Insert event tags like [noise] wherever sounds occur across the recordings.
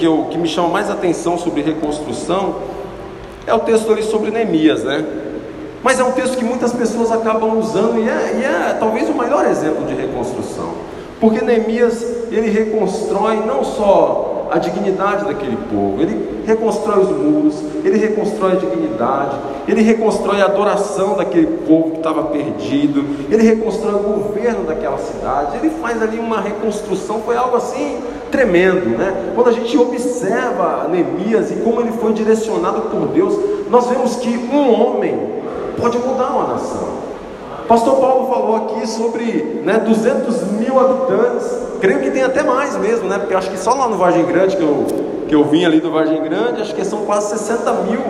que, eu, que me chama mais atenção sobre reconstrução é o texto ali sobre Neemias, né? Mas é um texto que muitas pessoas acabam usando e é, e é talvez o maior exemplo de reconstrução. Porque Neemias, ele reconstrói não só a dignidade daquele povo, ele reconstrói os muros, ele reconstrói a dignidade, ele reconstrói a adoração daquele povo que estava perdido, ele reconstrói o governo daquela cidade, ele faz ali uma reconstrução, foi algo assim tremendo, né? Quando a gente observa Neemias e como ele foi direcionado por Deus, nós vemos que um homem pode mudar uma nação. Pastor Paulo falou aqui sobre né, 200 mil habitantes, creio que tem até mais mesmo, né? Porque acho que só lá no Vargem Grande, que eu, que eu vim ali do Vargem Grande, acho que são quase 60 mil.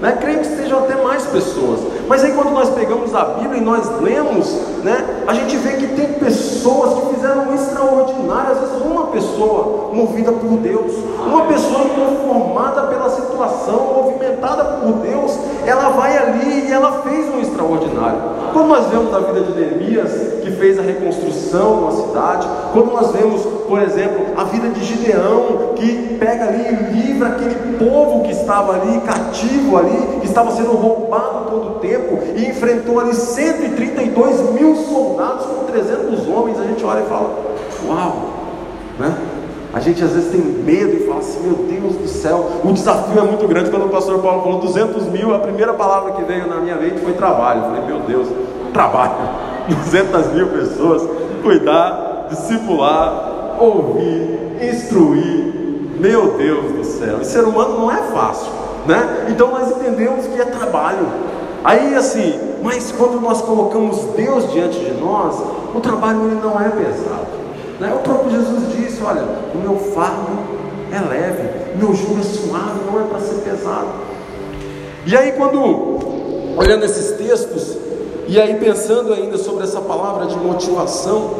Né? Creio que estejam até mais pessoas. Mas aí quando nós pegamos a Bíblia e nós lemos, né, a gente vê que tem pessoas que fizeram um extraordinário, às vezes uma pessoa movida por Deus, uma pessoa inconformada pela situação, movimentada por Deus, ela vai ali e ela fez um extraordinário. Quando nós vemos a vida de Neemias, que fez a reconstrução de uma cidade, quando nós vemos, por exemplo, a vida de Gideão, que pega ali e livra aquele povo que estava ali cativo ali, que estava sendo roubado todo o tempo, e enfrentou ali 132 mil soldados com 300 homens, a gente olha e fala: Uau! Né? A gente às vezes tem medo e fala assim: Meu Deus do céu, o desafio é muito grande. Quando o pastor Paulo falou 200 mil, a primeira palavra que veio na minha mente foi trabalho. Eu falei: Meu Deus, trabalho. [laughs] 200 mil pessoas, cuidar, discipular, ouvir, instruir. Meu Deus do céu, e ser humano não é fácil, né? Então nós entendemos que é trabalho. Aí assim, mas quando nós colocamos Deus diante de nós, o trabalho ele não é pesado. Né? O próprio Jesus Olha, o meu fardo é leve, meu jugo é suave, não é para ser pesado. E aí, quando olhando esses textos, e aí pensando ainda sobre essa palavra de motivação,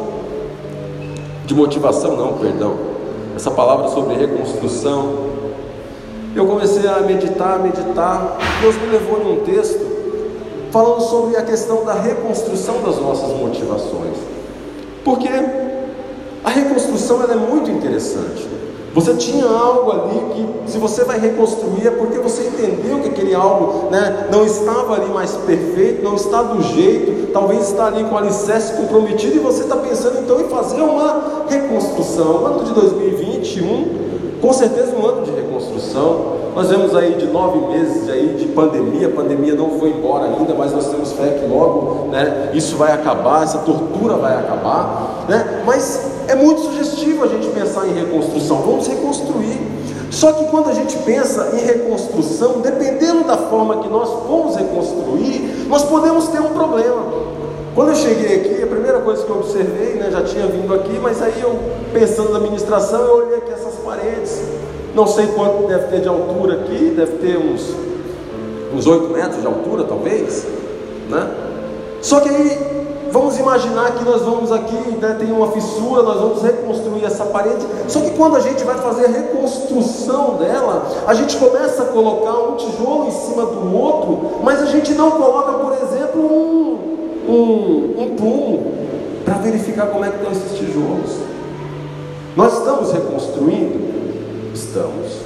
de motivação não, perdão, essa palavra sobre reconstrução, eu comecei a meditar, meditar, Deus me levou em um texto falando sobre a questão da reconstrução das nossas motivações. Porque a reconstrução é muito interessante. Você tinha algo ali que, se você vai reconstruir, é porque você entendeu que aquele algo né, não estava ali mais perfeito, não está do jeito, talvez está ali com o alicerce comprometido, e você está pensando então em fazer uma reconstrução. O ano de 2021, com certeza, um ano de reconstrução. Nós vemos aí de nove meses aí de pandemia, a pandemia não foi embora ainda, mas nós temos fé que logo né, isso vai acabar, essa tortura vai acabar. Né? Mas é muito sugestivo a gente pensar em reconstrução, vamos reconstruir. Só que quando a gente pensa em reconstrução, dependendo da forma que nós vamos reconstruir, nós podemos ter um problema. Quando eu cheguei aqui, a primeira coisa que eu observei, né, já tinha vindo aqui, mas aí eu pensando na administração, eu olhei aqui essas paredes. Não sei quanto deve ter de altura aqui, deve ter uns uns 8 metros de altura, talvez, né? Só que aí vamos imaginar que nós vamos aqui, né, tem uma fissura, nós vamos reconstruir essa parede. Só que quando a gente vai fazer a reconstrução dela, a gente começa a colocar um tijolo em cima do outro, mas a gente não coloca, por exemplo, um, um, um para verificar como é que estão esses tijolos. Nós estamos reconstruindo? Estamos.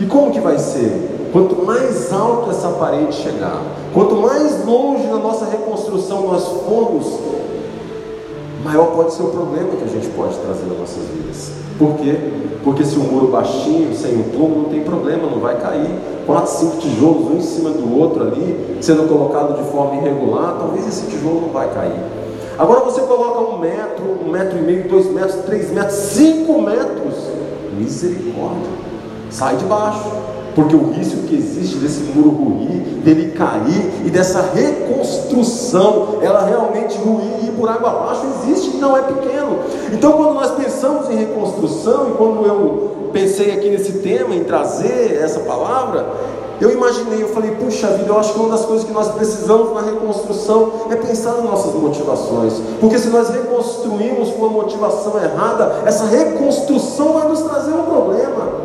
E como que vai ser? Quanto mais alto essa parede chegar, quanto mais longe na nossa reconstrução nós formos, maior pode ser o problema que a gente pode trazer nas nossas vidas. Por quê? Porque se um muro baixinho, sem um plumo, não tem problema, não vai cair. Quatro, cinco tijolos, um em cima do outro ali, sendo colocado de forma irregular, talvez esse tijolo não vai cair. Agora você coloca um metro, um metro e meio, dois metros, três metros, cinco metros, misericórdia, sai de baixo porque o risco que existe desse muro ruir, dele cair e dessa reconstrução, ela realmente ruir e ir por água abaixo, existe e não é pequeno. Então, quando nós pensamos em reconstrução, e quando eu pensei aqui nesse tema, em trazer essa palavra, eu imaginei, eu falei, puxa vida, eu acho que uma das coisas que nós precisamos na reconstrução é pensar nas nossas motivações. Porque se nós reconstruímos com uma motivação errada, essa reconstrução vai nos trazer um problema.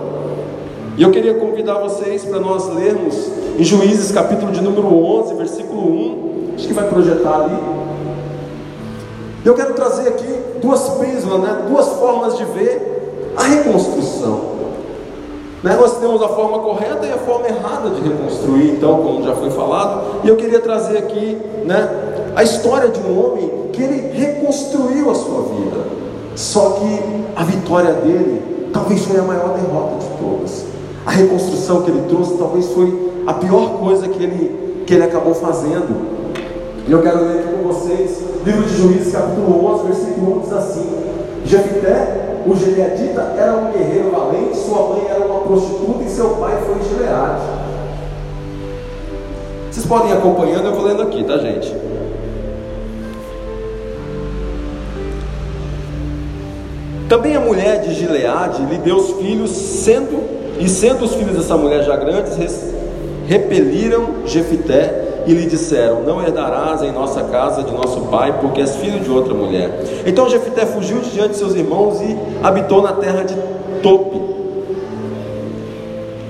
E eu queria convidar vocês para nós lermos em Juízes, capítulo de número 11, versículo 1. Acho que vai projetar ali. Eu quero trazer aqui duas prismas, né? duas formas de ver a reconstrução. Né? Nós temos a forma correta e a forma errada de reconstruir, então, como já foi falado, e eu queria trazer aqui né, a história de um homem que ele reconstruiu a sua vida, só que a vitória dele talvez foi a maior derrota de todas. A reconstrução que ele trouxe talvez foi a pior coisa que ele, que ele acabou fazendo. E eu quero ler aqui com vocês, livro de Juízes, capítulo 11, versículo 1 diz assim: Jefité o Gileadita era um guerreiro valente, sua mãe era uma prostituta e seu pai foi Gileade. Vocês podem ir acompanhando, eu vou lendo aqui, tá gente? Também a mulher de Gileade lhe deu os filhos, sendo e sendo os filhos dessa mulher já grandes, repeliram Jefité e lhe disseram: Não herdarás em nossa casa de nosso pai, porque és filho de outra mulher. Então Jefité fugiu de diante de seus irmãos e habitou na terra de Topi.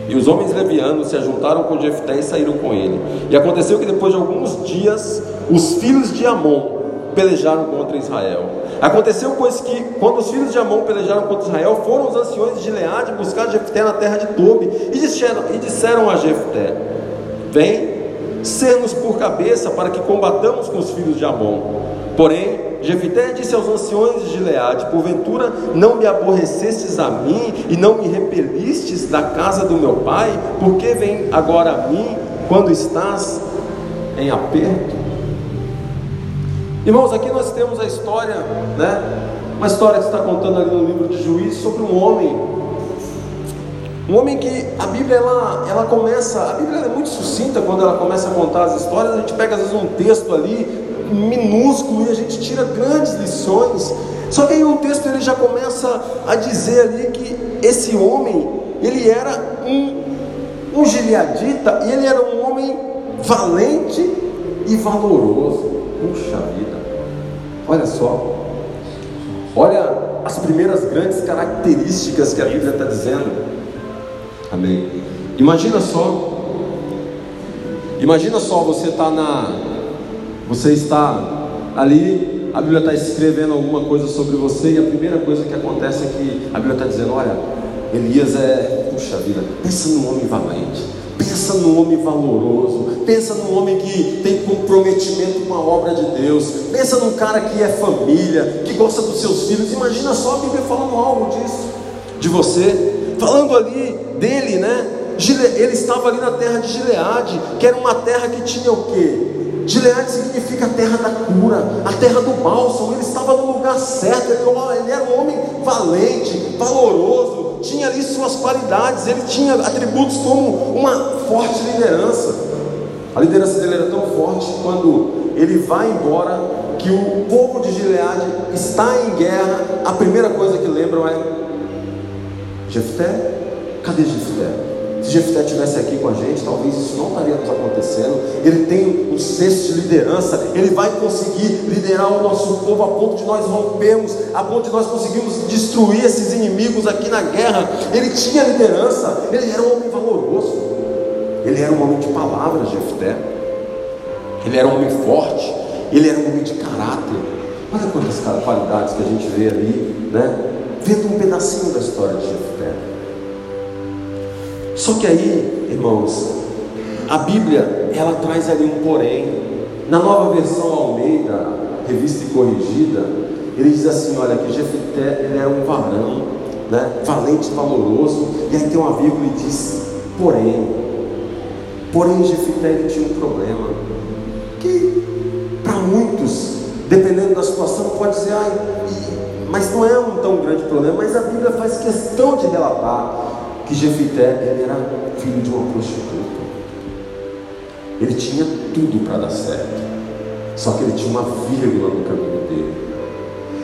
E os homens levianos se ajuntaram com Jefté e saíram com ele. E aconteceu que depois de alguns dias, os filhos de Amon pelejaram contra Israel. Aconteceu, pois, que quando os filhos de Amon pelejaram contra Israel, foram os anciões de Gileade buscar Jefté na terra de Tobi e disseram, e disseram a Jefté: Vem ser-nos por cabeça para que combatamos com os filhos de Amon. Porém, Jefité disse aos anciões de Gileade: Porventura não me aborrecestes a mim e não me repelistes da casa do meu pai? Por que vem agora a mim quando estás em aperto? Irmãos, aqui nós temos a história, né? Uma história que está contando ali no livro de Juízes sobre um homem um homem que a Bíblia ela, ela começa, a Bíblia é muito sucinta quando ela começa a contar as histórias, a gente pega às vezes um texto ali minúsculo e a gente tira grandes lições. Só que aí o texto ele já começa a dizer ali que esse homem, ele era um, um gileadita e ele era um homem valente e valoroso. Puxa vida, olha só, olha as primeiras grandes características que a Bíblia está dizendo. Amém. Imagina só. Imagina só, você está na. Você está ali, a Bíblia está escrevendo alguma coisa sobre você, e a primeira coisa que acontece é que a Bíblia está dizendo, olha, Elias é, puxa vida, pensa num homem valente, pensa num homem valoroso, pensa num homem que tem comprometimento com a obra de Deus, pensa num cara que é família, que gosta dos seus filhos. Imagina só a Bíblia falando algo disso, de você, falando ali dele, né? Ele estava ali na terra de Gileade, que era uma terra que tinha o quê? Gileade significa a terra da cura, a terra do bálsamo. Ele estava no lugar certo, ele, ele era um homem valente, valoroso, tinha ali suas qualidades, ele tinha atributos como uma forte liderança. A liderança dele era tão forte que quando ele vai embora, que o povo de Gileade está em guerra, a primeira coisa que lembram é Jefté, Cadê Jefté? Se Jefté estivesse aqui com a gente, talvez isso não estaria nos acontecendo. Ele tem um senso de liderança, ele vai conseguir liderar o nosso povo a ponto de nós rompermos, a ponto de nós conseguirmos destruir esses inimigos aqui na guerra. Ele tinha liderança, ele era um homem valoroso, ele era um homem de palavras, Jefté. Ele era um homem forte, ele era um homem de caráter. Olha quantas qualidades que a gente vê ali, né? Vendo um pedacinho da história de Jefté. Só que aí, irmãos, a Bíblia ela traz ali um porém. Na nova versão Almeida, revista e corrigida, ele diz assim: olha, que Jefité ele era um varão, né, valente, valoroso, e aí tem uma vírgula e diz: porém, porém Jefité ele tinha um problema, que para muitos, dependendo da situação, pode dizer, ah, mas não é um tão grande problema, mas a Bíblia faz questão de relatar que Jefité era filho de uma prostituta. Ele tinha tudo para dar certo. Só que ele tinha uma vírgula no caminho dele.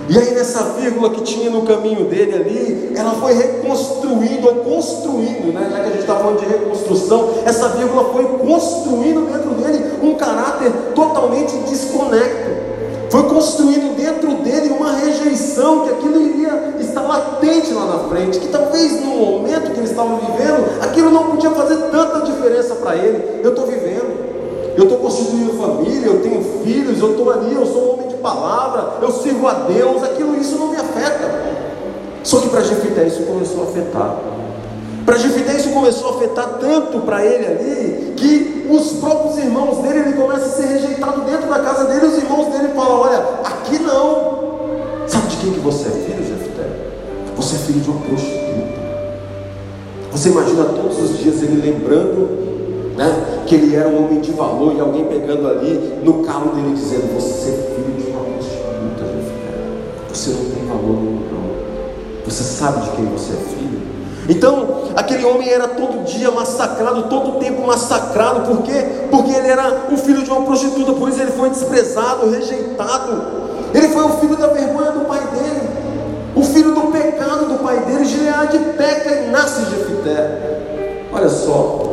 E aí nessa vírgula que tinha no caminho dele ali, ela foi reconstruindo construindo, né? Já que a gente está falando de reconstrução, essa vírgula foi construindo dentro dele um caráter totalmente desconecto. Foi construindo dentro dele uma rejeição que aquilo iria estar latente lá na frente, que talvez no momento que ele estava vivendo, aquilo não podia fazer tanta diferença para ele. Eu estou vivendo, eu estou constituindo família, eu tenho filhos, eu estou ali, eu sou um homem de palavra, eu sirvo a Deus, aquilo isso não me afeta. Só que para Jefité isso começou a afetar. Para Jefité isso começou a afetar tanto para ele ali, que os próprios irmãos dele, ele começa a ser rejeitado dentro da casa dele, os irmãos dele falam, olha, aqui não. Sabe de quem que você é filho, Jefité? Você é filho de uma prostituta. Você imagina todos os dias ele lembrando né, que ele era um homem de valor e alguém pegando ali no carro dele dizendo, você é filho de uma prostituta, Jefité. Você não tem valor nenhum, não. Você sabe de quem você é filho? Então, aquele homem era todo dia massacrado, todo tempo massacrado, por quê? Porque ele era o filho de uma prostituta, por isso ele foi desprezado, rejeitado. Ele foi o filho da vergonha do pai dele, o filho do pecado do pai dele. Gileade peca e nasce Jefité. Olha só,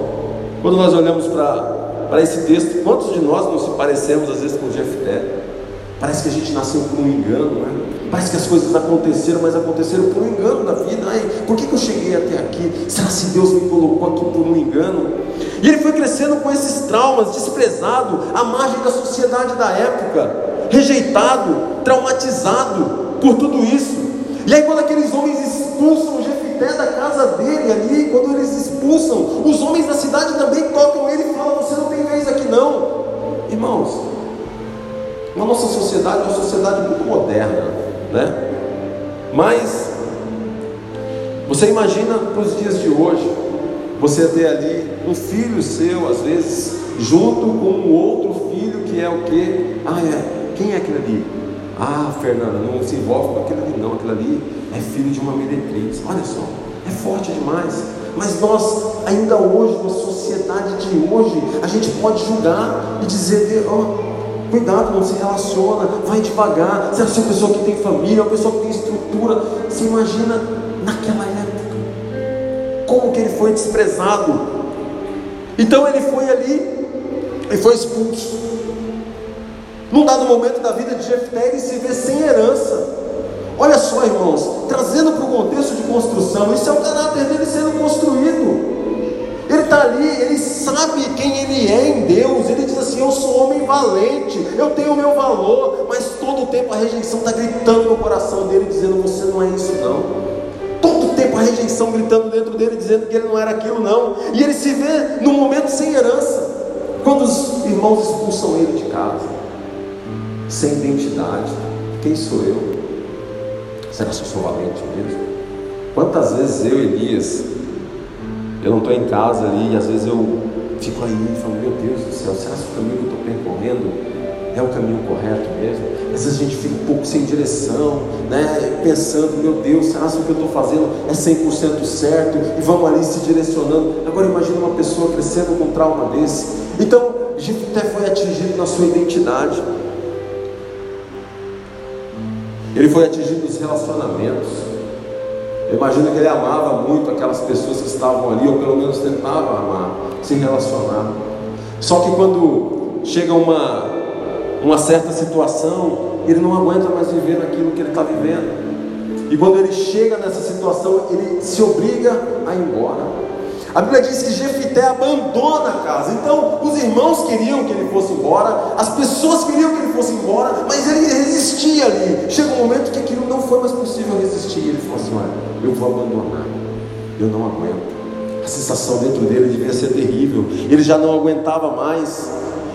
quando nós olhamos para esse texto, quantos de nós não se parecemos às vezes com Jefité? Parece que a gente nasceu por um engano, né? Parece que as coisas aconteceram, mas aconteceram por um engano da vida. Ai, por que, que eu cheguei até aqui? Será que Deus me colocou aqui por um engano? E ele foi crescendo com esses traumas, desprezado, à margem da sociedade da época, rejeitado, traumatizado por tudo isso. E aí, quando aqueles homens expulsam Jefité da casa dele ali, quando eles expulsam, os homens da cidade também tocam ele e falam: Você não tem vez aqui não, irmãos. Na nossa sociedade é uma sociedade muito moderna, né? Mas você imagina para os dias de hoje, você ter ali um filho seu, às vezes, junto com um outro filho que é o que? Ah, é. Quem é aquele ali? Ah, Fernanda, não se envolve com aquele ali, não. Aquele ali é filho de uma meretriz. Olha só, é forte demais. Mas nós, ainda hoje, na sociedade de hoje, a gente pode julgar e dizer, oh, Cuidado, não se relaciona, vai devagar. Se é uma pessoa que tem família, uma pessoa que tem estrutura, você imagina naquela época como que ele foi desprezado. Então ele foi ali e foi expulso. Num dado momento da vida de Jefté, ele se vê sem herança. Olha só, irmãos, trazendo para o contexto de construção, isso é o caráter dele sendo construído. Ele está ali, ele sabe quem ele é em Deus. Ele diz assim: Eu sou homem valente, eu tenho o meu valor. Mas todo o tempo a rejeição está gritando no coração dele, dizendo: Você não é isso, não. Todo tempo a rejeição gritando dentro dele, dizendo que ele não era aquilo, não. E ele se vê num momento sem herança. Quando os irmãos expulsam ele de casa, sem identidade: Quem sou eu? Será que eu sou valente mesmo? Quantas vezes eu, Elias, eu não estou em casa ali e às vezes eu fico aí e falo, meu Deus do céu, será que o caminho que eu estou percorrendo é o caminho correto mesmo? Às vezes a gente fica um pouco sem direção, né? pensando, meu Deus, será que o que eu estou fazendo é 100% certo? E vamos ali se direcionando. Agora imagine uma pessoa crescendo com um trauma desse. Então, Jefté foi atingido na sua identidade. Ele foi atingido nos relacionamentos. Eu imagino que ele amava muito aquelas pessoas que estavam ali, ou pelo menos tentava amar, se relacionar. Só que quando chega uma, uma certa situação, ele não aguenta mais viver naquilo que ele está vivendo. E quando ele chega nessa situação, ele se obriga a ir embora. A Bíblia diz que Jefité abandona a casa. Então, os irmãos queriam que ele fosse embora, as pessoas queriam que ele fosse embora, mas ele resistia ali. Chega um momento que aquilo não foi mais possível resistir. Ele falou assim: Olha, eu vou abandonar, eu não aguento. A sensação dentro dele devia ser terrível, ele já não aguentava mais.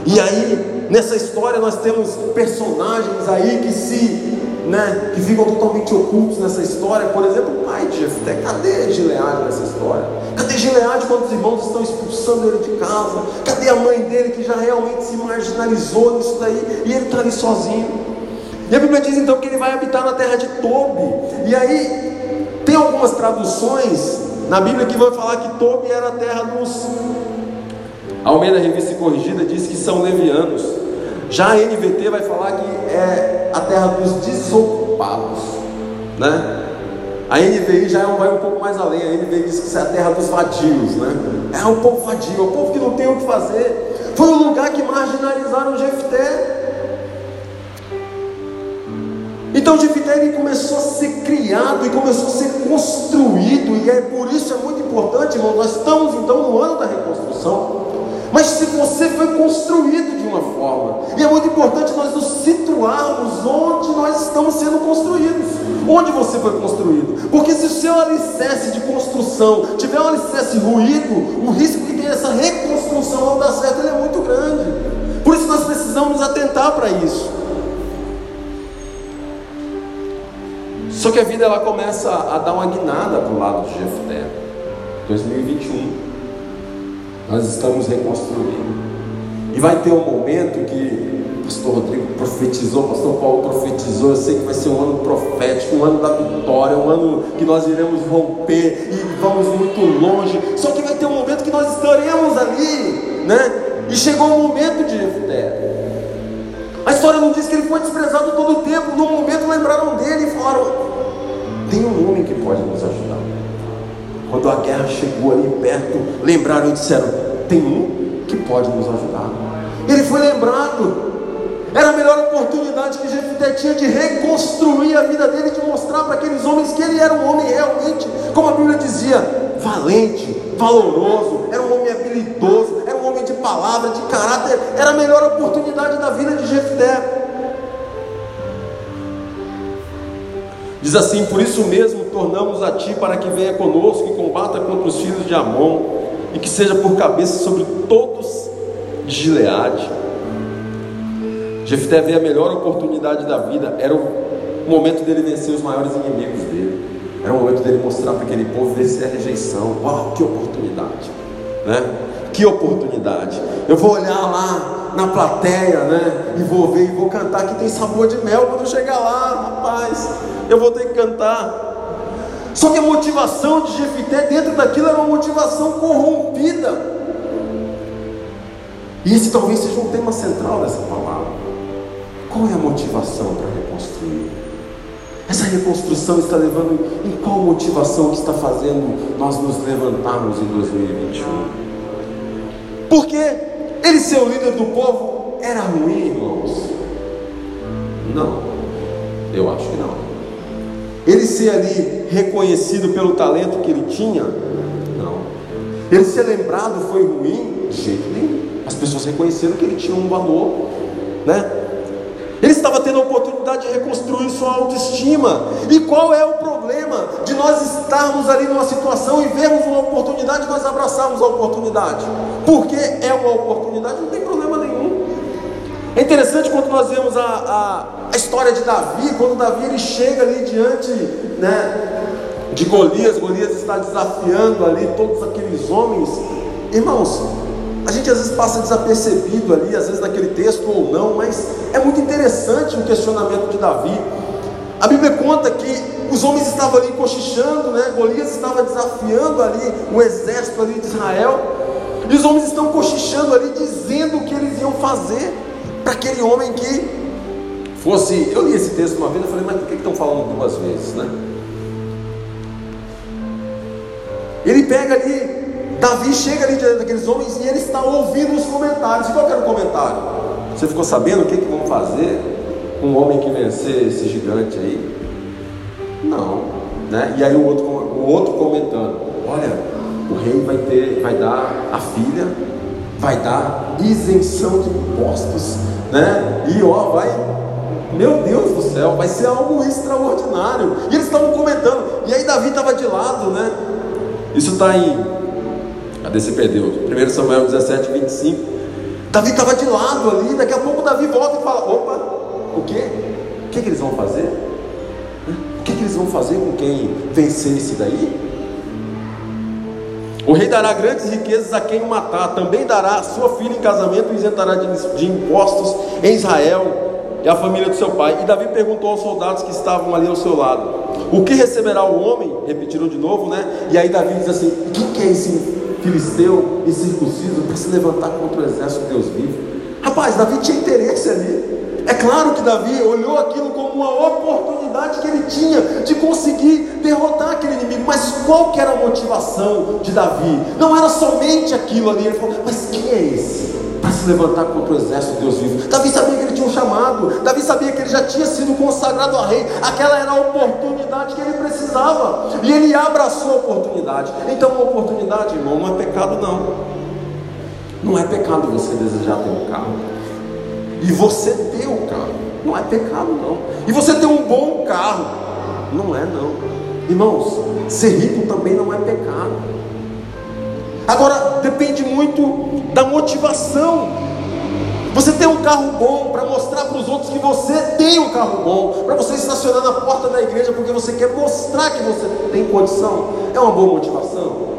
E aí, nessa história, nós temos personagens aí que se né, que ficam totalmente ocultos nessa história. Por exemplo, o pai de Jefté, cadê Gileade nessa história? Cadê Gileade quando os irmãos estão expulsando ele de casa? Cadê a mãe dele que já realmente se marginalizou nisso daí e ele está ali sozinho? E a Bíblia diz então que ele vai habitar na terra de Tobi. E aí tem algumas traduções na Bíblia que vão falar que Tobi era a terra dos. Almeida Revista Corrigida diz que são levianos. Já a NVT vai falar que é a terra dos desocupados, né? A NVI já é vai um pouco mais além, a NVI diz que é a terra dos vadios, né? É um povo vadio, é um povo que não tem o que fazer. Foi o lugar que marginalizaram Jefté. Então Jefté ele começou a ser criado e começou a ser construído, e é por isso é muito importante, irmão. Nós estamos então no ano da reconstrução. Mas se você foi construído de uma forma, e é muito importante nós nos situarmos onde nós estamos sendo construídos. Onde você foi construído? Porque se o seu alicerce de construção tiver um alicerce ruído, o risco que tem essa reconstrução não dar certo é muito grande. Por isso nós precisamos atentar para isso. Só que a vida ela começa a dar uma guinada para o lado de Jefté. 2021, nós estamos reconstruindo. E vai ter um momento que o pastor Rodrigo profetizou, o pastor Paulo profetizou, eu sei que vai ser um ano profético, um ano da vitória, um ano que nós iremos romper e vamos muito longe. Só que vai ter um momento que nós estaremos ali, né? E chegou o momento de Jefté. A história não diz que ele foi desprezado todo o tempo. No momento lembraram dele e falaram: tem um homem que pode nos ajudar. Quando a guerra chegou ali perto, lembraram e disseram: tem um que pode nos ajudar. Ele foi lembrado. Era a melhor oportunidade que Jefité tinha de reconstruir a vida dele, de mostrar para aqueles homens que ele era um homem realmente, como a Bíblia dizia, valente, valoroso, era um homem habilidoso, era um homem de palavra, de caráter, era a melhor oportunidade da vida de Jefté. Diz assim: Por isso mesmo tornamos a ti para que venha conosco e combata contra os filhos de Amon, e que seja por cabeça sobre todos de Gileade. Jefté vê a melhor oportunidade da vida, era o momento dele vencer os maiores inimigos dele, era o momento dele mostrar para aquele povo vencer a rejeição. Uau, que oportunidade, né? Que oportunidade! Eu vou olhar lá na plateia, né? E vou ver e vou cantar que tem sabor de mel quando chegar lá, rapaz eu vou ter que cantar. Só que a motivação de Jefité dentro daquilo era uma motivação corrompida. E esse talvez seja um tema central dessa palavra. Qual é a motivação para reconstruir? Essa reconstrução está levando em qual motivação que está fazendo nós nos levantarmos em 2021? Porque ele ser o líder do povo era ruim, irmãos? Não, eu acho que não. Ele ser ali reconhecido pelo talento que ele tinha? Não. Ele ser lembrado foi ruim? De jeito nenhum. As pessoas reconheceram que ele tinha um valor, né? Ele estava tendo a oportunidade de reconstruir sua autoestima. E qual é o problema de nós estarmos ali numa situação e vermos uma oportunidade e nós abraçarmos a oportunidade? Porque é uma oportunidade, não tem problema. É interessante quando nós vemos a, a, a história de Davi, quando Davi ele chega ali diante né, de Golias, Golias está desafiando ali todos aqueles homens. Irmãos, a gente às vezes passa desapercebido ali, às vezes naquele texto ou não, mas é muito interessante o questionamento de Davi. A Bíblia conta que os homens estavam ali cochichando, né? Golias estava desafiando ali o exército ali de Israel, e os homens estão cochichando ali, dizendo o que eles iam fazer para aquele homem que fosse. Eu li esse texto uma vez e falei, mas por que estão falando duas vezes, né? Ele pega ali, Davi chega ali diante daqueles homens e ele está ouvindo os comentários. Qual era o comentário? Você ficou sabendo o que, que vão fazer com um homem que vencer esse gigante aí? Não. Né? E aí o outro, o outro comentando, olha, o rei vai ter, vai dar a filha, vai dar isenção de impostos, né? E ó, vai meu Deus do céu, vai ser algo extraordinário. E eles estavam comentando. E aí Davi estava de lado, né? Isso está em. Cadê você perdeu? 1 Samuel 17, 25. Davi estava de lado ali. Daqui a pouco Davi volta e fala: opa, o quê? O que, que eles vão fazer? O que, que eles vão fazer com quem vencer esse daí? O rei dará grandes riquezas a quem o matar, também dará sua filha em casamento e isentará de, impostos em Israel e a família do seu pai. E Davi perguntou aos soldados que estavam ali ao seu lado: O que receberá o homem? Repetiram de novo, né? E aí Davi diz assim: O que é esse filisteu incircunciso para se levantar contra o exército de Deus vivo? Rapaz, Davi tinha interesse ali. É claro que Davi olhou aquilo como uma oportunidade que ele tinha de conseguir derrotar aquele inimigo. Mas qual que era a motivação de Davi? Não era somente aquilo ali. Ele falou: Mas quem é esse? para se levantar contra o exército de Deus vivo. Davi sabia que ele tinha um chamado, Davi sabia que ele já tinha sido consagrado a rei, aquela era a oportunidade que ele precisava, e ele abraçou a oportunidade. Então, uma oportunidade, irmão, não é pecado, não. Não é pecado você desejar ter um carro. E você ter o carro, não é pecado não. E você ter um bom carro, não é não. Irmãos, ser rico também não é pecado. Agora depende muito da motivação você tem um carro bom para mostrar para os outros que você tem um carro bom, para você estacionar na porta da igreja porque você quer mostrar que você tem condição. É uma boa motivação?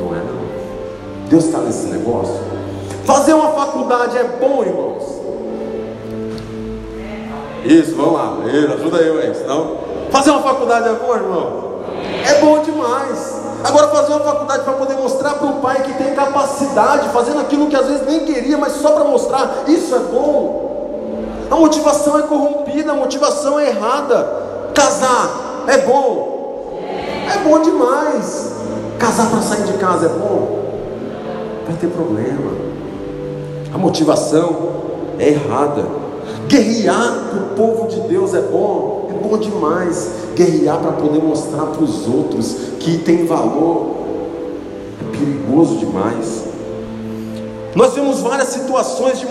Não é não. Deus está nesse negócio. Fazer uma faculdade é bom, irmãos. Isso, vamos lá. Ajuda eu aí, senão. Fazer uma faculdade é bom, irmão? É bom demais. Agora fazer uma faculdade para poder mostrar para o pai que tem capacidade, fazendo aquilo que às vezes nem queria, mas só para mostrar, isso é bom. A motivação é corrompida, a motivação é errada. Casar é bom. É bom demais. Casar para sair de casa é bom. Vai ter problema. A motivação é errada. Guerrear para o povo de Deus é bom, é bom demais. Guerrear para poder mostrar para os outros que tem valor é perigoso demais. Nós vemos várias situações de,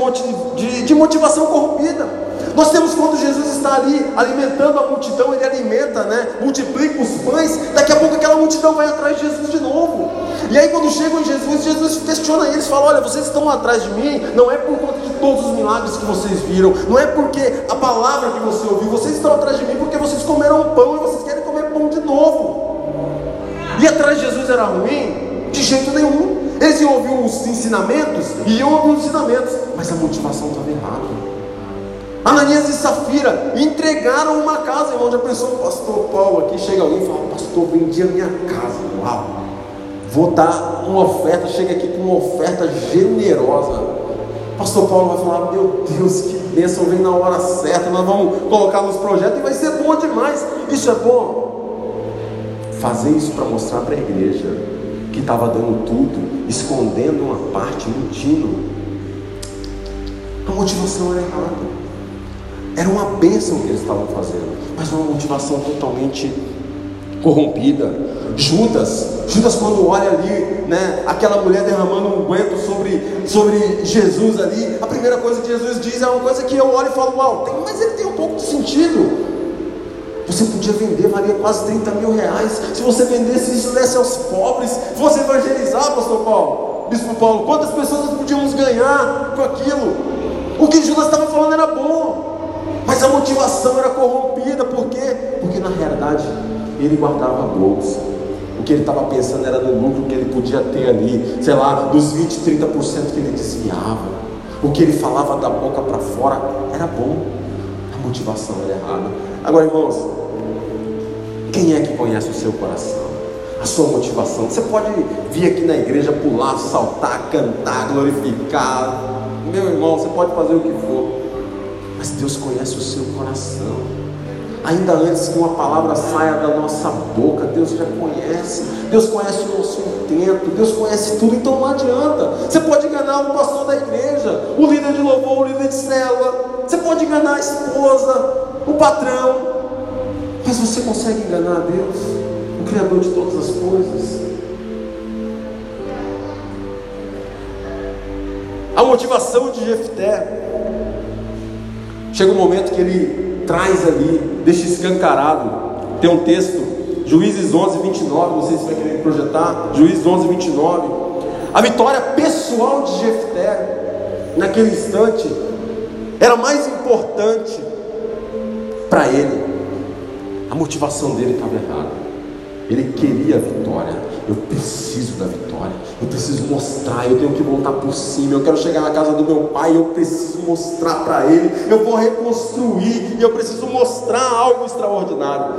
de, de motivação corrompida. Nós temos quando Jesus está ali alimentando a multidão, ele alimenta, né? Multiplica os pães, daqui a pouco aquela multidão vai atrás de Jesus de novo. E aí quando chegam em Jesus, Jesus questiona eles, fala: Olha, vocês estão atrás de mim, não é por conta de todos os milagres que vocês viram, não é porque a palavra que você ouviu, vocês estão atrás de mim porque vocês comeram pão e vocês querem comer pão de novo. E atrás de Jesus era ruim? De jeito nenhum. Eles iam ouvir os ensinamentos, e iam ouvir os ensinamentos, mas a motivação estava errada. Ananias e Safira entregaram uma casa, irmão. Já pensou o pastor Paulo aqui? Chega alguém e fala: Pastor, vendi a minha casa. Uau, vou dar uma oferta. Chega aqui com uma oferta generosa. Pastor Paulo vai falar: Meu Deus, que bênção, vem na hora certa. Nós vamos colocar nos projetos e vai ser bom demais. Isso é bom. Fazer isso para mostrar para a igreja que estava dando tudo, escondendo uma parte, mentindo. A motivação era errada. Era uma bênção que eles estavam fazendo, mas uma motivação totalmente corrompida. Judas, Judas quando olha ali, né, aquela mulher derramando um guento sobre, sobre Jesus ali, a primeira coisa que Jesus diz é uma coisa que eu olho e falo, uau, tem, mas ele tem um pouco de sentido. Você podia vender, valia quase 30 mil reais. Se você vendesse isso, desse aos pobres, fosse evangelizar, pastor Paulo, Bispo Paulo, quantas pessoas nós podíamos ganhar com aquilo? O que Judas estava falando era bom. Mas a motivação era corrompida, por quê? Porque na realidade ele guardava a bolsa. O que ele estava pensando era no lucro que ele podia ter ali, sei lá, dos 20, 30% que ele desviava. O que ele falava da boca para fora era bom, motivação era errada. Agora, irmãos, quem é que conhece o seu coração? A sua motivação. Você pode vir aqui na igreja, pular, saltar, cantar, glorificar. Meu irmão, você pode fazer o que for. Mas Deus conhece o seu coração. Ainda antes que uma palavra saia da nossa boca, Deus já conhece. Deus conhece o nosso intento. Deus conhece tudo. Então não adianta. Você pode enganar o pastor da igreja, o líder de louvor, o líder de célula. Você pode enganar a esposa, o patrão. Mas você consegue enganar a Deus, o Criador de todas as coisas. A motivação de Jefté Chega um momento que ele traz ali, deixa escancarado. Tem um texto, Juízes 11, 29, não sei se vai querer projetar. Juízes 11, 29. A vitória pessoal de Jefté, naquele instante, era mais importante para ele. A motivação dele estava errada. Ele queria a vitória. Eu preciso da vitória, eu preciso mostrar, eu tenho que voltar por cima, eu quero chegar na casa do meu pai, eu preciso mostrar para ele, eu vou reconstruir e eu preciso mostrar algo extraordinário.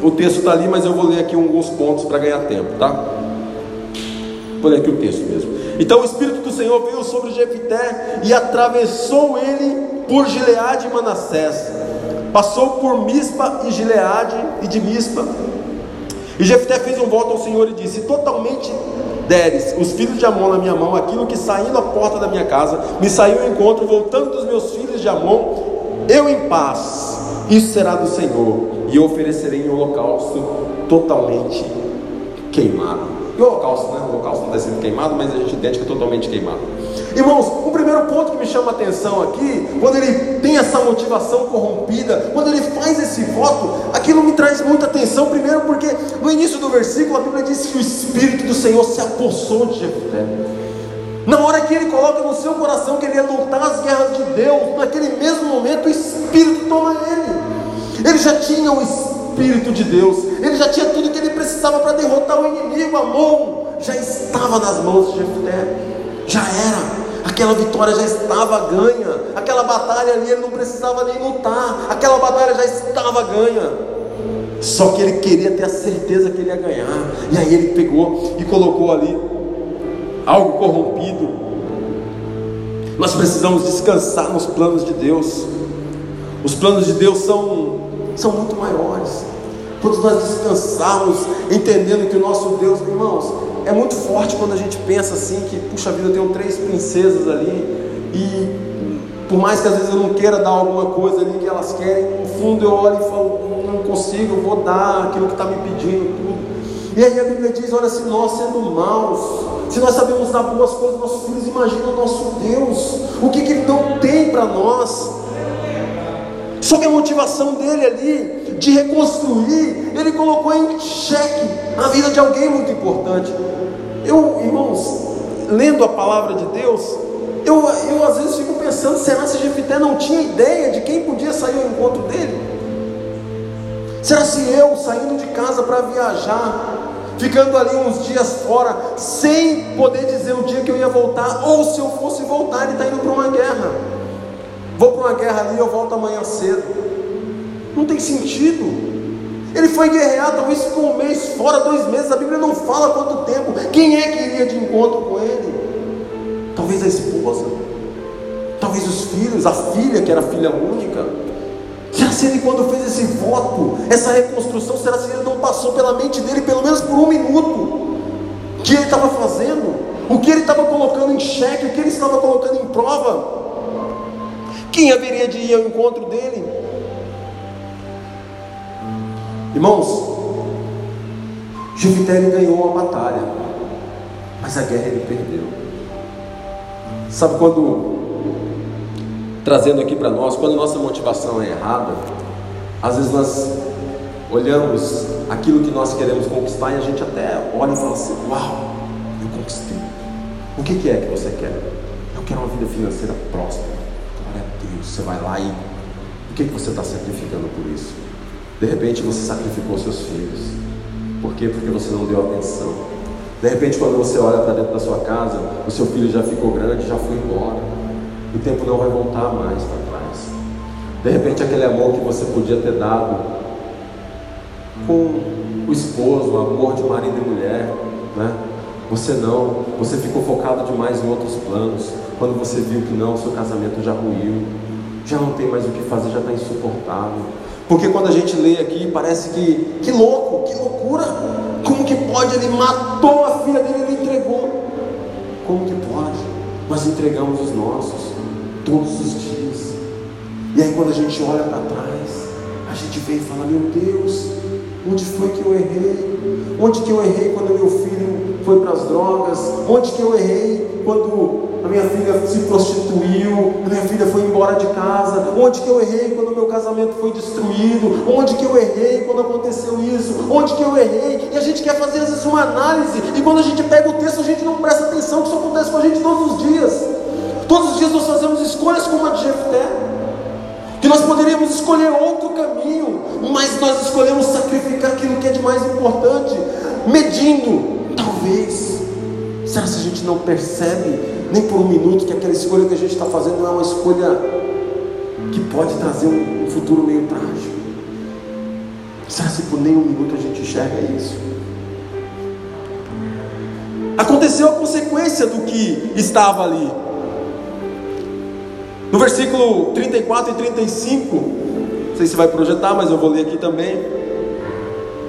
O texto está ali, mas eu vou ler aqui alguns pontos para ganhar tempo, tá? Vou ler aqui o texto mesmo. Então o Espírito do Senhor veio sobre Jefité e atravessou ele por Gileade e Manassés. Passou por Mispa e Gileade e de Mispa e Jefté fez um voto ao Senhor e disse: Totalmente deres os filhos de Amon na minha mão, aquilo que saindo à porta da minha casa, me saiu ao encontro, voltando dos meus filhos de Amon, eu em paz, isso será do Senhor, e eu oferecerei em holocausto totalmente queimado. E o holocausto, né? O holocausto não está sendo queimado, mas a gente é totalmente queimado. Irmãos, o primeiro ponto que me chama a atenção aqui, quando ele tem essa motivação corrompida, quando ele faz esse voto, aquilo me traz muita atenção. Primeiro, porque no início do versículo a Bíblia diz que o Espírito do Senhor se apossou de Jefté. Na hora que ele coloca no seu coração que ele ia lutar as guerras de Deus, naquele mesmo momento o Espírito toma ele. Ele já tinha o Espírito de Deus, ele já tinha tudo que ele precisava para derrotar o inimigo, a mão já estava nas mãos de Jefté, já era. Aquela vitória já estava ganha, aquela batalha ali ele não precisava nem lutar, aquela batalha já estava ganha. Só que ele queria ter a certeza que ele ia ganhar, e aí ele pegou e colocou ali algo corrompido. Nós precisamos descansar nos planos de Deus. Os planos de Deus são, são muito maiores. Quando nós descansarmos, entendendo que o nosso Deus, irmãos, é muito forte quando a gente pensa assim que, puxa vida, eu tenho três princesas ali e por mais que às vezes eu não queira dar alguma coisa ali que elas querem, no fundo eu olho e falo, não consigo, vou dar aquilo que está me pedindo, tudo. E aí a Bíblia diz: olha, se nós sendo maus, se nós sabemos dar boas coisas, nossos filhos imaginam o nosso Deus, o que, que Ele não tem para nós. Só que a motivação dele ali, de reconstruir, ele colocou em xeque a vida de alguém muito importante. Eu, irmãos, lendo a palavra de Deus, eu, eu às vezes fico pensando, será se Jefité não tinha ideia de quem podia sair ao encontro dele? Será se eu, saindo de casa para viajar, ficando ali uns dias fora, sem poder dizer o dia que eu ia voltar, ou se eu fosse voltar, ele está indo para uma guerra. Vou para uma guerra ali, eu volto amanhã cedo. Não tem sentido. Ele foi guerrear, talvez ficou um mês fora, dois meses. A Bíblia não fala quanto tempo. Quem é que iria de encontro com ele? Talvez a esposa, talvez os filhos, a filha que era filha única. Será se ele, quando fez esse voto, essa reconstrução, será se ele não passou pela mente dele, pelo menos por um minuto, o que ele estava fazendo, o que ele estava colocando em xeque, o que ele estava colocando em prova? Quem haveria de ir ao encontro dele? Irmãos, Jefité ganhou a batalha, mas a guerra ele perdeu. Sabe quando trazendo aqui para nós, quando nossa motivação é errada, às vezes nós olhamos aquilo que nós queremos conquistar e a gente até olha e fala assim: Uau, eu conquistei. O que é que você quer? Eu quero uma vida financeira próspera. Você vai lá e o que, que você está sacrificando por isso? De repente você sacrificou seus filhos. Por quê? Porque você não deu atenção. De repente, quando você olha para dentro da sua casa, o seu filho já ficou grande, já foi embora o tempo não vai voltar mais para trás. De repente, aquele amor que você podia ter dado com o esposo, o amor de marido e mulher, né? Você não, você ficou focado demais em outros planos. Quando você viu que não, seu casamento já ruiu, já não tem mais o que fazer, já está insuportável. Porque quando a gente lê aqui, parece que, que louco, que loucura. Como que pode? Ele matou a filha dele, ele entregou. Como que pode? Nós entregamos os nossos todos os dias. E aí quando a gente olha para trás, a gente vê e fala, meu Deus, onde foi que eu errei? Onde que eu errei quando meu filho foi para as drogas? Onde que eu errei quando a minha filha se prostituiu? A minha filha foi embora de casa? Onde que eu errei quando meu casamento foi destruído? Onde que eu errei quando aconteceu isso? Onde que eu errei? E a gente quer fazer às vezes uma análise, e quando a gente pega o texto, a gente não presta atenção que isso acontece com a gente todos os dias. Todos os dias nós fazemos escolhas como a de Jefté, que nós poderíamos escolher outro caminho, mas nós escolhemos sacrificar aquilo que é de mais importante, medindo, talvez. Será que a gente não percebe nem por um minuto que aquela escolha que a gente está fazendo é uma escolha que pode trazer um futuro meio trágico? Será que por nem um minuto a gente enxerga isso? Aconteceu a consequência do que estava ali. No versículo 34 e 35, não sei se vai projetar, mas eu vou ler aqui também.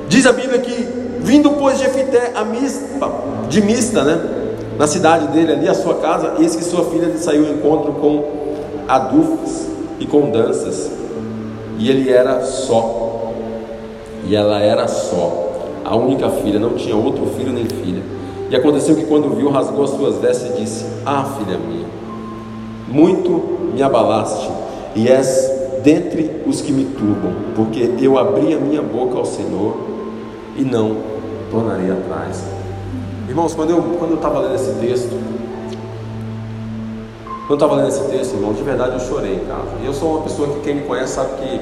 Diz a Bíblia que, vindo pois Jefité a Mispa, de Mista, né? Na cidade dele ali, a sua casa, eis que sua filha saiu ao encontro com adufes e com danças. E ele era só. E ela era só. a única filha, não tinha outro filho nem filha. E aconteceu que quando viu, rasgou as suas vestes e disse: Ah, filha minha, muito me abalaste, e és dentre os que me turbam, porque eu abri a minha boca ao Senhor e não tornarei atrás. Irmãos, quando eu quando eu estava lendo esse texto, quando eu estava lendo esse texto, irmãos, de verdade eu chorei em casa. E eu sou uma pessoa que quem me conhece sabe que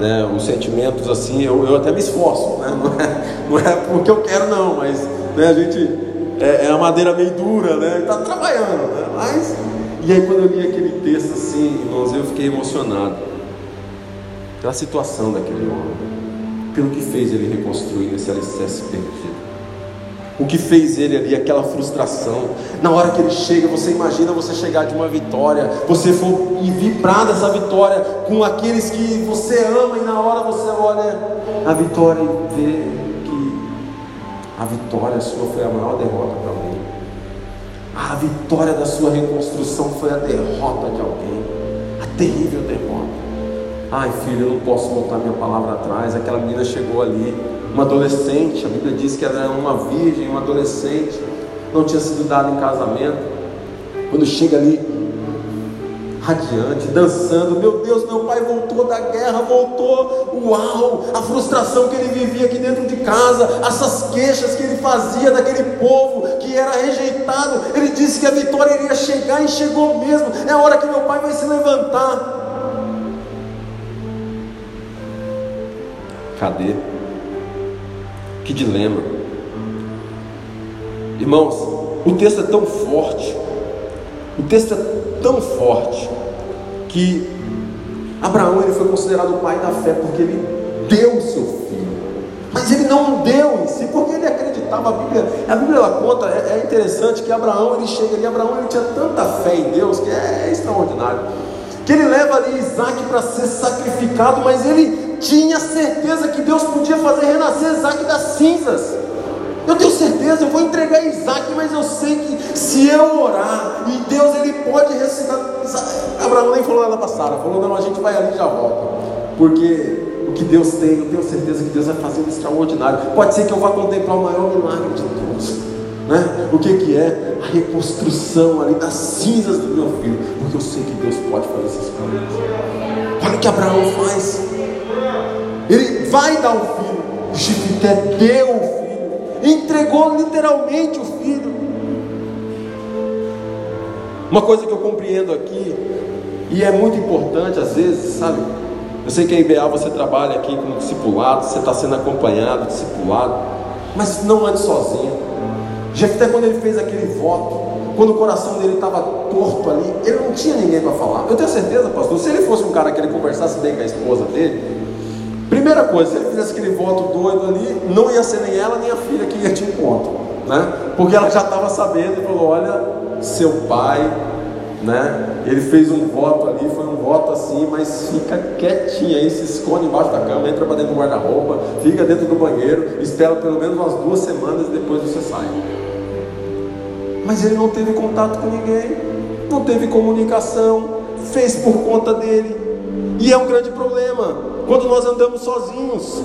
né, os sentimentos assim, eu, eu até me esforço, né? não, é, não é porque eu quero não, mas né, a gente é, é a madeira meio dura, né? Está trabalhando, né? Mas e aí quando eu li aquele texto assim, irmãos, eu fiquei emocionado pela situação daquele homem, pelo que fez ele reconstruir esse alicerce perdido. O que fez ele ali, aquela frustração. Na hora que ele chega, você imagina você chegar de uma vitória, você for e vibrar dessa vitória com aqueles que você ama, e na hora você olha a vitória e vê que a vitória sua foi a maior derrota para alguém. A vitória da sua reconstrução foi a derrota de alguém, a terrível derrota. Ai, filho, eu não posso voltar minha palavra atrás. Aquela menina chegou ali, uma adolescente. A Bíblia diz que ela era uma virgem, uma adolescente, não tinha sido dada em casamento. Quando chega ali, radiante, dançando. Meu Deus, meu pai voltou da guerra, voltou. Uau! A frustração que ele vivia aqui dentro de casa, essas queixas que ele fazia daquele povo que era rejeitado. Ele disse que a vitória iria chegar e chegou mesmo. É a hora que meu pai vai se levantar. Cadê? Que dilema. Irmãos, o texto é tão forte, o texto é tão forte, que Abraão ele foi considerado o pai da fé porque ele deu o seu filho. Mas ele não deu em si, porque ele acreditava. A Bíblia, a Bíblia ela conta, é, é interessante que Abraão ele chega ali, Abraão ele tinha tanta fé em Deus que é, é extraordinário. Que ele leva ali Isaac para ser sacrificado, mas ele tinha certeza que Deus podia fazer renascer Isaac das cinzas. Eu tenho certeza, eu vou entregar Isaac, mas eu sei que se eu orar, e Deus ele pode ressuscitar. Abraão nem falou nada para Sara, falou: não, a gente vai ali e já volta. Porque o que Deus tem, eu tenho certeza que Deus vai fazer um extraordinário. Pode ser que eu vá contemplar o maior milagre de todos. Né? O que, que é? A reconstrução ali das cinzas do meu filho. Porque eu sei que Deus pode fazer essas coisas. Olha o que Abraão faz. Ele vai dar o filho. Jefité deu o filho. Entregou literalmente o filho. Uma coisa que eu compreendo aqui, e é muito importante às vezes, sabe? Eu sei que a IBA você trabalha aqui com discipulado, você está sendo acompanhado, discipulado, mas não ande sozinho. Jefté, quando ele fez aquele voto, quando o coração dele estava torto ali, ele não tinha ninguém para falar. Eu tenho certeza, pastor, se ele fosse um cara que ele conversasse bem com a esposa dele, Primeira coisa, se ele fizesse aquele voto doido ali, não ia ser nem ela nem a filha que ia de encontro, né? Porque ela já estava sabendo e falou: Olha, seu pai, né? Ele fez um voto ali, foi um voto assim, mas fica quietinha aí, se esconde embaixo da cama, entra para dentro do guarda-roupa, fica dentro do banheiro, espera pelo menos umas duas semanas e depois você sai. Mas ele não teve contato com ninguém, não teve comunicação, fez por conta dele, e é um grande problema quando nós andamos sozinhos.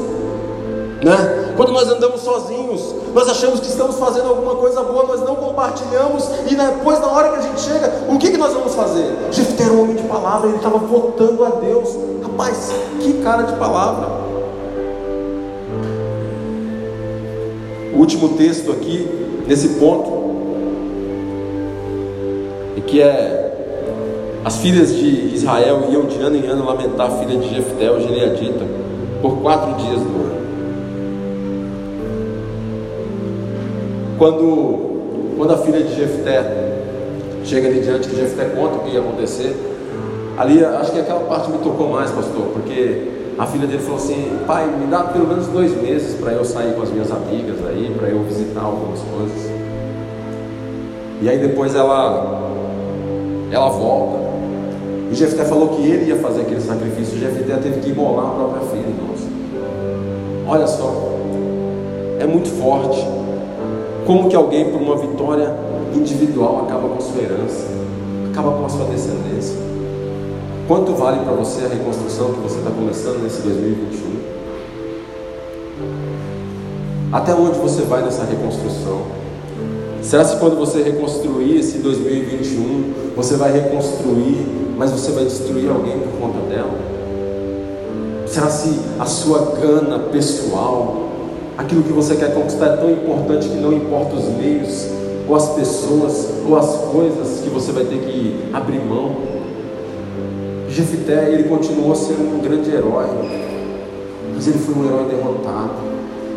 Né? Quando nós andamos sozinhos, nós achamos que estamos fazendo alguma coisa boa, nós não compartilhamos, e depois, na hora que a gente chega, o que, que nós vamos fazer? Jefté era um homem de palavra, ele estava votando a Deus. Rapaz, que cara de palavra. O último texto aqui, nesse ponto, e que é as filhas de Israel iam de ano em ano lamentar a filha de Jefté, o Gileadita, por quatro dias do ano. Quando, quando a filha de Jefté chega ali diante de Jefté, conta o que ia acontecer. Ali, acho que aquela parte me tocou mais, pastor, porque a filha dele falou assim: pai, me dá pelo menos dois meses para eu sair com as minhas amigas aí, para eu visitar algumas coisas. E aí depois ela, ela volta. E Jefté falou que ele ia fazer aquele sacrifício. Jefté teve que imolar a própria filha, irmãos. Olha só, é muito forte. Como que alguém, por uma vitória individual, acaba com sua herança, acaba com a sua descendência? Quanto vale para você a reconstrução que você está começando nesse 2021? Até onde você vai nessa reconstrução? Será que quando você reconstruir esse 2021, você vai reconstruir, mas você vai destruir alguém por conta dela? Será se a sua gana pessoal, aquilo que você quer conquistar é tão importante que não importa os meios, ou as pessoas, ou as coisas que você vai ter que abrir mão? Jefité, ele continuou sendo um grande herói, mas ele foi um herói derrotado.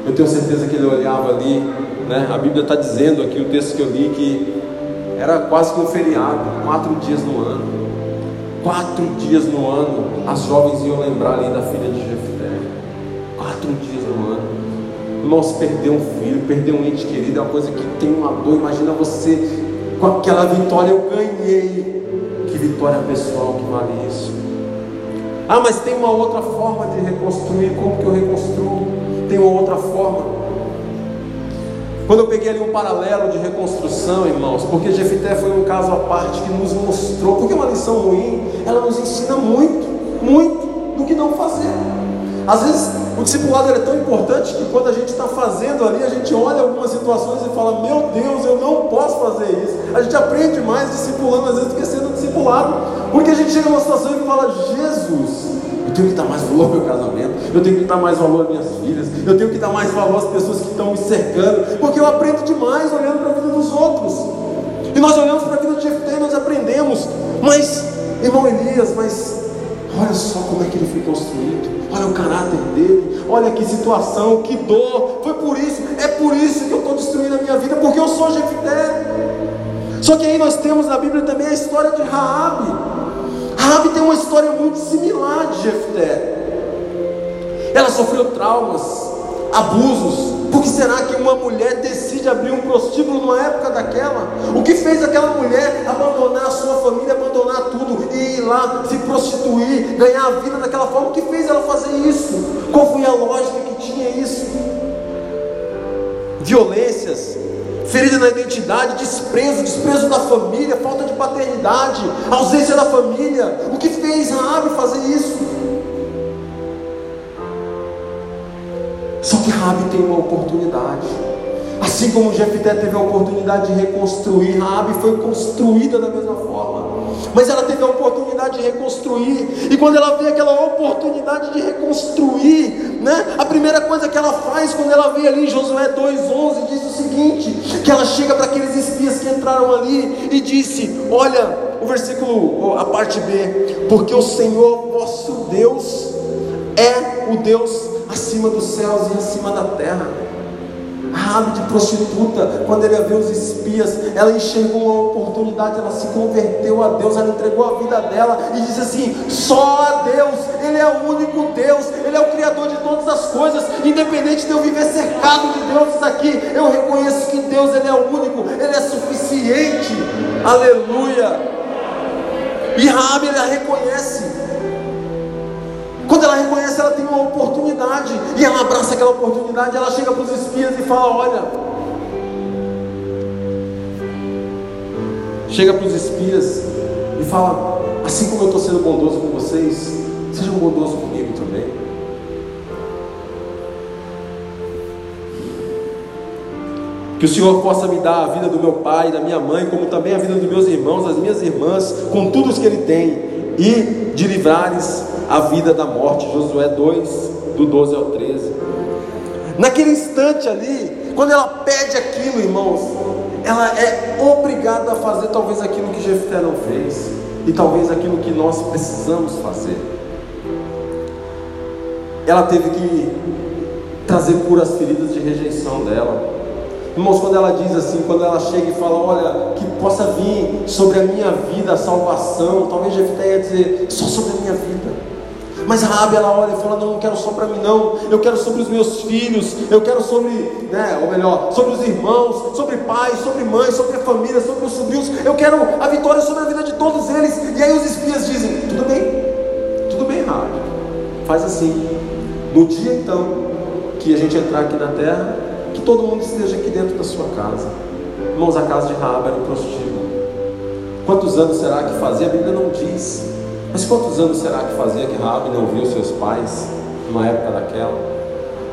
Eu tenho certeza que ele olhava ali, né? A Bíblia está dizendo aqui, o texto que eu li, que era quase que um feriado, quatro dias no ano. Quatro dias no ano, as jovens iam lembrar ali da filha de Jefté. Quatro dias no ano. Irmãos, perder um filho, perder um ente querido é uma coisa que tem uma dor. Imagina você com aquela vitória, eu ganhei. Que vitória pessoal que vale isso. Ah, mas tem uma outra forma de reconstruir. Como que eu reconstruo? Tem uma outra forma. Quando eu peguei ali um paralelo de reconstrução, irmãos, porque Jefité foi um caso à parte que nos mostrou, porque uma lição ruim, ela nos ensina muito, muito do que não fazer. Às vezes o discipulado é tão importante que quando a gente está fazendo ali, a gente olha algumas situações e fala, meu Deus, eu não posso fazer isso. A gente aprende mais discipulando às vezes do que sendo discipulado, porque a gente chega numa situação e fala, Jesus, eu tenho que dar mais valor ao meu casamento. Eu tenho que dar mais valor às minhas filhas. Eu tenho que dar mais valor às pessoas que estão me cercando. Porque eu aprendo demais olhando para a vida dos outros. E nós olhamos para a vida de Jefté e nós aprendemos. Mas, irmão Elias, mas olha só como é que ele foi construído. Olha o caráter dele. Olha que situação, que dor. Foi por isso, é por isso que eu estou destruindo a minha vida. Porque eu sou Jefté. Só que aí nós temos na Bíblia também a história de Raabe. Rabi tem uma história muito similar de Jefté. Ela sofreu traumas, abusos. Por que será que uma mulher decide abrir um prostíbulo numa época daquela? O que fez aquela mulher abandonar a sua família, abandonar tudo e ir lá se prostituir, ganhar a vida daquela forma? O que fez ela fazer isso? Qual foi a lógica que tinha isso? Violências, ferida na identidade, desprezo, desprezo da família, falta de paternidade, ausência da família. O que fez Raabe fazer isso? Só que Raabe tem uma oportunidade. Assim como Jefité teve a oportunidade de reconstruir, Raabe foi construída da mesma forma. Mas ela teve a oportunidade de reconstruir. E quando ela vê aquela oportunidade de reconstruir, né? A primeira coisa que ela faz quando ela vê ali Josué 2:11 diz o seguinte, que ela chega para aqueles espias que entraram ali e disse: "Olha, o versículo, a parte B, porque o Senhor vosso Deus é o Deus acima dos céus e acima da terra. Rabi de prostituta, quando ele viu os espias, ela enxergou uma oportunidade, ela se converteu a Deus, ela entregou a vida dela e disse assim: só a Deus, Ele é o único Deus, Ele é o Criador de todas as coisas, independente de eu viver cercado de deuses aqui, eu reconheço que Deus Ele é o único, Ele é suficiente, aleluia. E Rabi ela reconhece, quando ela reconhece, ela tem uma oportunidade. E ela abraça aquela oportunidade. Ela chega para os espias e fala: Olha. Chega para os espias e fala: Assim como eu estou sendo bondoso com vocês, sejam bondosos comigo também. Que o Senhor possa me dar a vida do meu pai, da minha mãe, como também a vida dos meus irmãos, das minhas irmãs, com tudo o que Ele tem, e de livrares a vida da morte. Josué 2, do 12 ao 13. Naquele instante ali, quando ela pede aquilo, irmãos, ela é obrigada a fazer talvez aquilo que Jefté não fez, e talvez aquilo que nós precisamos fazer. Ela teve que trazer curas feridas de rejeição dela. Irmãos, quando ela diz assim, quando ela chega e fala, olha, que possa vir sobre a minha vida a salvação, talvez Jefté ia dizer, só sobre a minha vida. Mas Rabi ela olha e fala: Não, não quero só para mim, não. Eu quero sobre os meus filhos. Eu quero sobre, né, ou melhor, sobre os irmãos, sobre pais, sobre mães, sobre a família, sobre os sobrinhos. Eu quero a vitória sobre a vida de todos eles. E aí os espias dizem: Tudo bem, tudo bem, Rabi. Faz assim. No dia então que a gente entrar aqui na terra, que todo mundo esteja aqui dentro da sua casa. Irmãos, a casa de Rabi era um prostíbulo. Quantos anos será que fazia? A Bíblia não diz. Mas quantos anos será que fazia que Raabe não viu seus pais numa época daquela?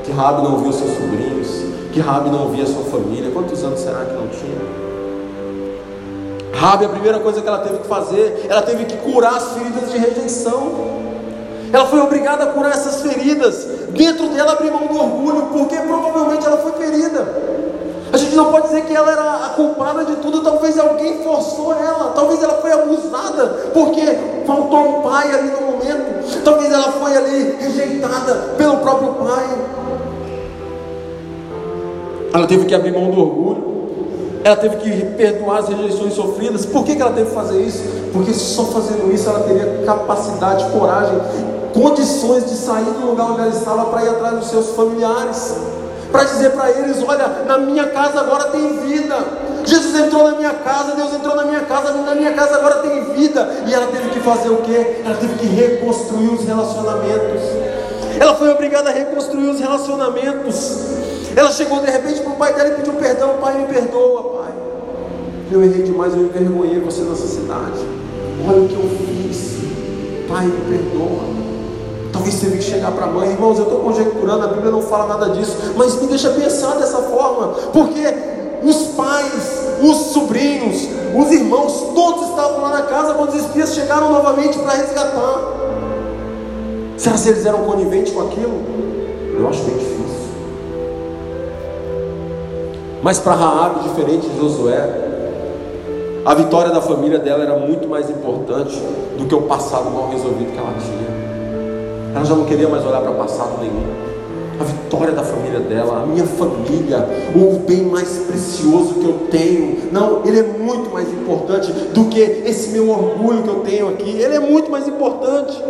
que Rabi não via seus sobrinhos, que Rabi não via sua família. Quantos anos será que não tinha? Rabi, a primeira coisa que ela teve que fazer, ela teve que curar as feridas de rejeição. Ela foi obrigada a curar essas feridas. Dentro dela abrir mão do orgulho, porque provavelmente ela foi ferida. Não pode dizer que ela era a culpada de tudo, talvez alguém forçou ela, talvez ela foi abusada, porque faltou um pai ali no momento, talvez ela foi ali rejeitada pelo próprio pai. Ela teve que abrir mão do orgulho, ela teve que perdoar as rejeições sofridas. Por que, que ela teve que fazer isso? Porque só fazendo isso ela teria capacidade, coragem, condições de sair do lugar onde ela estava para ir atrás dos seus familiares para dizer para eles: olha, na minha casa agora tem vida. Jesus entrou na minha casa, Deus entrou na minha casa, na minha casa agora tem vida. E ela teve que fazer o quê? Ela teve que reconstruir os relacionamentos. Ela foi obrigada a reconstruir os relacionamentos. Ela chegou de repente para o pai dela e pediu perdão: Pai, me perdoa, pai. Eu errei demais, eu envergonhei você nessa cidade. Olha o que eu fiz. Pai, me perdoa. Talvez teve que chegar para a mãe, irmãos, eu estou conjecturando, a Bíblia não fala nada disso, mas me deixa pensar dessa forma, porque os pais, os sobrinhos, os irmãos, todos estavam lá na casa quando os espias chegaram novamente para resgatar. Será que eles eram coniventes com aquilo? Eu acho bem difícil. Mas para Raabe, diferente de Josué, a vitória da família dela era muito mais importante do que o passado mal resolvido que ela tinha. Ela já não queria mais olhar para passado nenhum. A vitória da família dela, a minha família, o bem mais precioso que eu tenho. Não, ele é muito mais importante do que esse meu orgulho que eu tenho aqui. Ele é muito mais importante.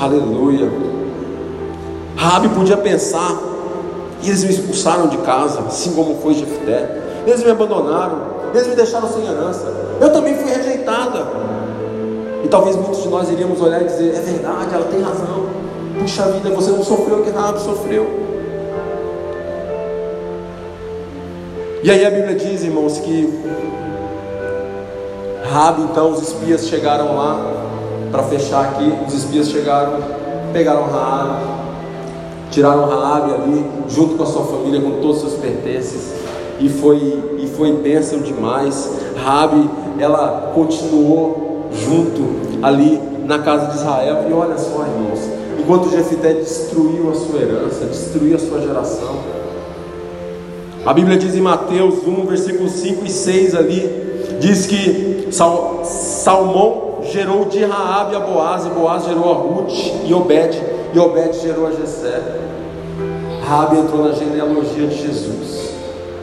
Aleluia. Rabi podia pensar, e eles me expulsaram de casa, assim como foi Jefté. Eles me abandonaram, eles me deixaram sem herança. Eu também fui rejeitada. Talvez muitos de nós iríamos olhar e dizer: é verdade, ela tem razão. Puxa vida, você não sofreu o que Raab sofreu. E aí a Bíblia diz, irmãos, que Raab, então, os espias chegaram lá para fechar aqui. Os espias chegaram, pegaram Raab, tiraram Raab ali, junto com a sua família, com todos os seus pertences. E foi, e foi bênção demais. Rabi, ela continuou junto ali na casa de Israel. E olha só, irmãos, enquanto Jefité destruiu a sua herança, destruiu a sua geração. A Bíblia diz em Mateus 1, versículos 5 e 6 ali, diz que Sal, Salmão gerou de Raabe a Boaz, e Boaz gerou a Ruth e Obed, e Obed gerou a Jessé. Raabe entrou na genealogia de Jesus.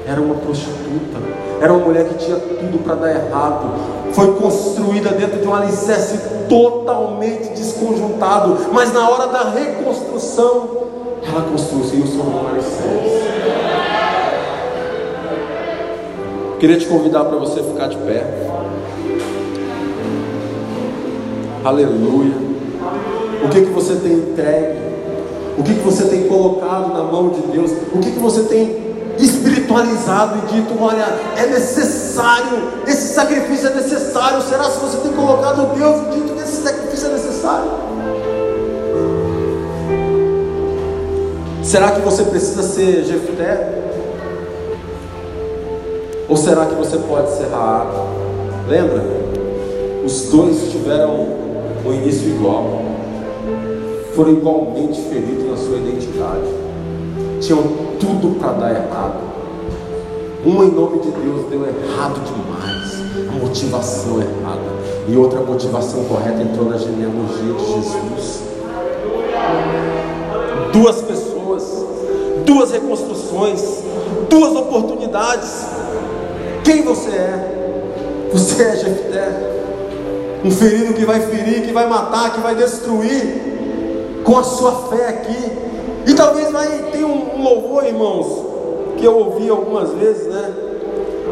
Era uma prostituta, era uma mulher que tinha tudo para dar errado, foi construída dentro de um alicerce totalmente desconjuntado, mas na hora da reconstrução, ela construiu sobre um alicerce. Queria te convidar para você ficar de pé. Aleluia. O que que você tem entregue? O que que você tem colocado na mão de Deus? O que que você tem espiritualizado e dito: olha, é necessário, esse sacrifício é necessário. Será se você tem colocado Deus e dito que esse sacrifício é necessário? Será que você precisa ser Jefté? Ou será que você pode ser Raab? Lembra? Os dois tiveram um início igual. Foram igualmente feridos na sua identidade. Tinham tudo para dar errado. Uma em nome de Deus deu errado demais, a motivação errada, e outra motivação correta entrou na genealogia de Jesus. Duas pessoas, duas reconstruções, duas oportunidades. Quem você é? Você é Jefté, um ferido que vai ferir, que vai matar, que vai destruir, com a sua fé aqui, e talvez vai ter um, louvor, irmãos, que eu ouvi algumas vezes, né?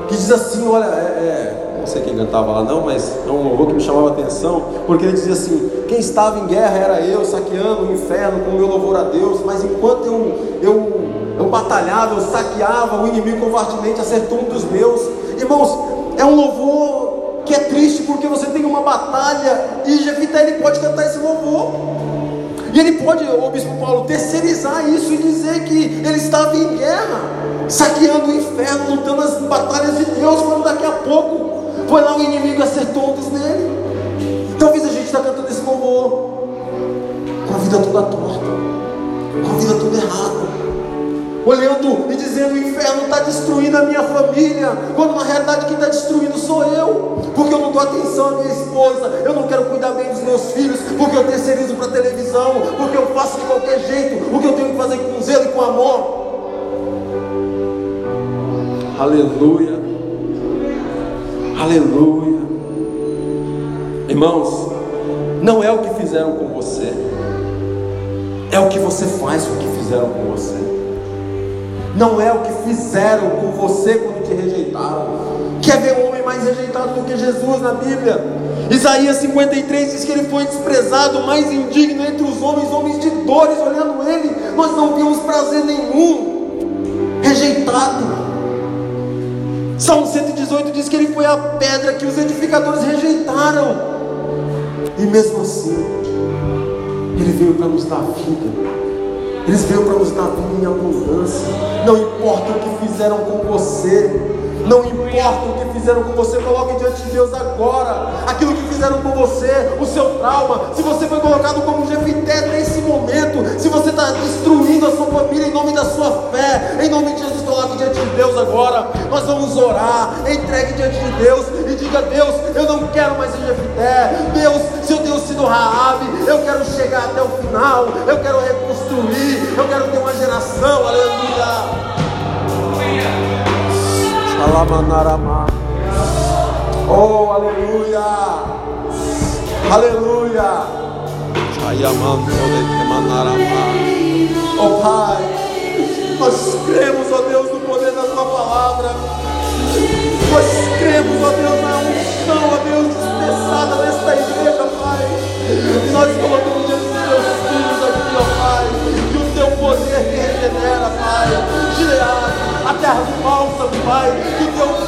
Que diz assim, olha, é, é, não sei quem cantava lá não, mas é um louvor que me chamava a atenção, porque ele dizia assim, quem estava em guerra era eu, saqueando o inferno com o meu louvor a Deus, mas enquanto eu, eu, eu batalhava, eu saqueava, o inimigo covardemente acertou um dos meus. Irmãos, é um louvor que é triste porque você tem uma batalha e Jefité ele pode cantar esse louvor. E ele pode, o bispo Paulo, terceirizar isso e dizer que ele estava em guerra, saqueando o inferno, lutando as batalhas de Deus, quando daqui a pouco foi lá o inimigo acertou um dos nele. Talvez a gente está cantando esse louvor com a vida toda torta, com a vida toda errada olhando e dizendo: o inferno está destruindo a minha família, quando na realidade quem está destruindo sou eu, porque eu não dou atenção à minha esposa, eu não quero cuidar bem dos meus filhos, porque eu terceirizo para televisão, porque eu faço de qualquer jeito o que eu tenho que fazer com zelo e com amor. Aleluia, aleluia, irmãos, não é o que fizeram com você, é o que você faz com o que fizeram com você não é o que fizeram com você quando te rejeitaram. Quer ver um homem mais rejeitado do que Jesus na Bíblia? Isaías 53 diz que ele foi desprezado, mais indigno entre os homens, homens de dores, olhando ele, nós não vimos prazer nenhum, rejeitado. Salmo 118 diz que ele foi a pedra que os edificadores rejeitaram, e mesmo assim, ele veio para nos dar vida. Eles veio para nos dar vida em abundância. Não importa o que fizeram com você. Não importa o que fizeram com você, coloque diante de Deus agora aquilo que fizeram com você, o seu trauma. Se você foi colocado como Jefité nesse momento, se você está destruindo a sua família em nome da sua fé, em nome de Jesus, coloque diante de Deus agora. Nós vamos orar, entregue diante de Deus e diga: Deus, eu não quero mais ser Jefité. Deus, se eu tenho sido Raabe, eu quero chegar até o final, eu quero reconstruir, eu quero ter uma geração, aleluia. Alamanarama. Oh, aleluia. Aleluia. Oh Pai, nós cremos, ó Deus, no poder da Tua palavra. Nós cremos, ó Deus, na unção, ó Deus, dispensada nesta igreja, Pai. E nós colocamos diante dos Teus filhos aqui, ó Pai. E o Teu poder que regenera, Pai. Gileado a terra do Pai. Que o teu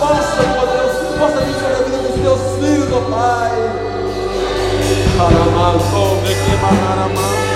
ó Deus, possa vir sobre a vida dos teus filhos, ó Pai. Aramazou, me queimará